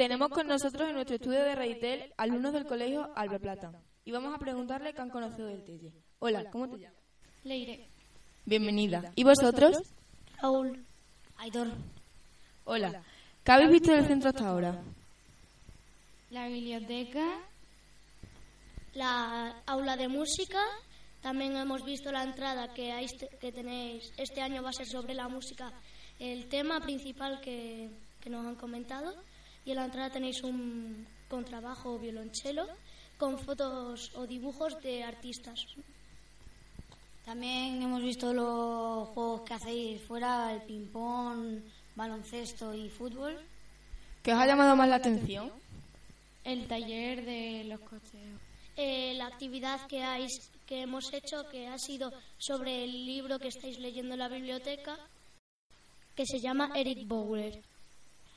Tenemos con nosotros en nuestro estudio de Reitel alumnos del colegio Alba Plata y vamos a preguntarle qué han conocido del Telle. Hola, ¿cómo te llamas? Leire. Bienvenida. ¿Y vosotros? Raúl. Aitor. Hola. ¿Qué habéis visto del centro hasta ahora? La biblioteca. La aula de música. También hemos visto la entrada que, hay, que tenéis. Este año va a ser sobre la música. El tema principal que, que nos han comentado. Y en la entrada tenéis un contrabajo o violonchelo con fotos o dibujos de artistas. También hemos visto los juegos que hacéis fuera, el ping-pong, baloncesto y fútbol. ¿Qué os ha llamado más la atención? El taller de los coches. Eh, la actividad que, hay, que hemos hecho, que ha sido sobre el libro que estáis leyendo en la biblioteca, que se llama Eric Bowler.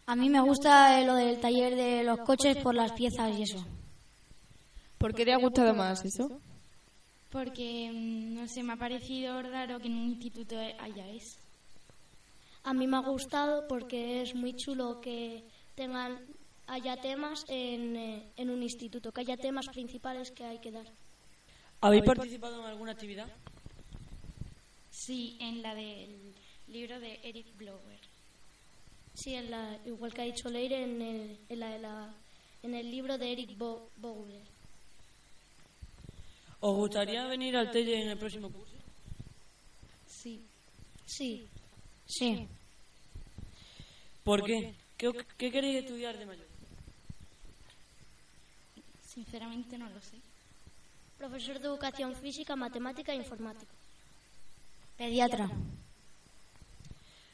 A mí me gusta lo del taller de los coches por las piezas y eso. ¿Por qué te ha gustado más eso? Porque, mm, no sé, me ha parecido raro que en un instituto haya eso. A mí me ha gustado porque es muy chulo que tengan haya temas en, eh, en un instituto, que haya temas principales que hay que dar. ¿Habéis participado en alguna actividad? Sí, en la del libro de Eric Blower. Sí, en la, igual que ha dicho Leire, en el, en la, la, en el libro de Eric Bo Bowler. ¿Os gustaría venir al TELE en el próximo curso? Sí. Sí. Sí. ¿Por qué? ¿Qué, qué queréis estudiar de mayor? Sinceramente no lo sé. Profesor de Educación Física, Matemática e Informática. Pediatra.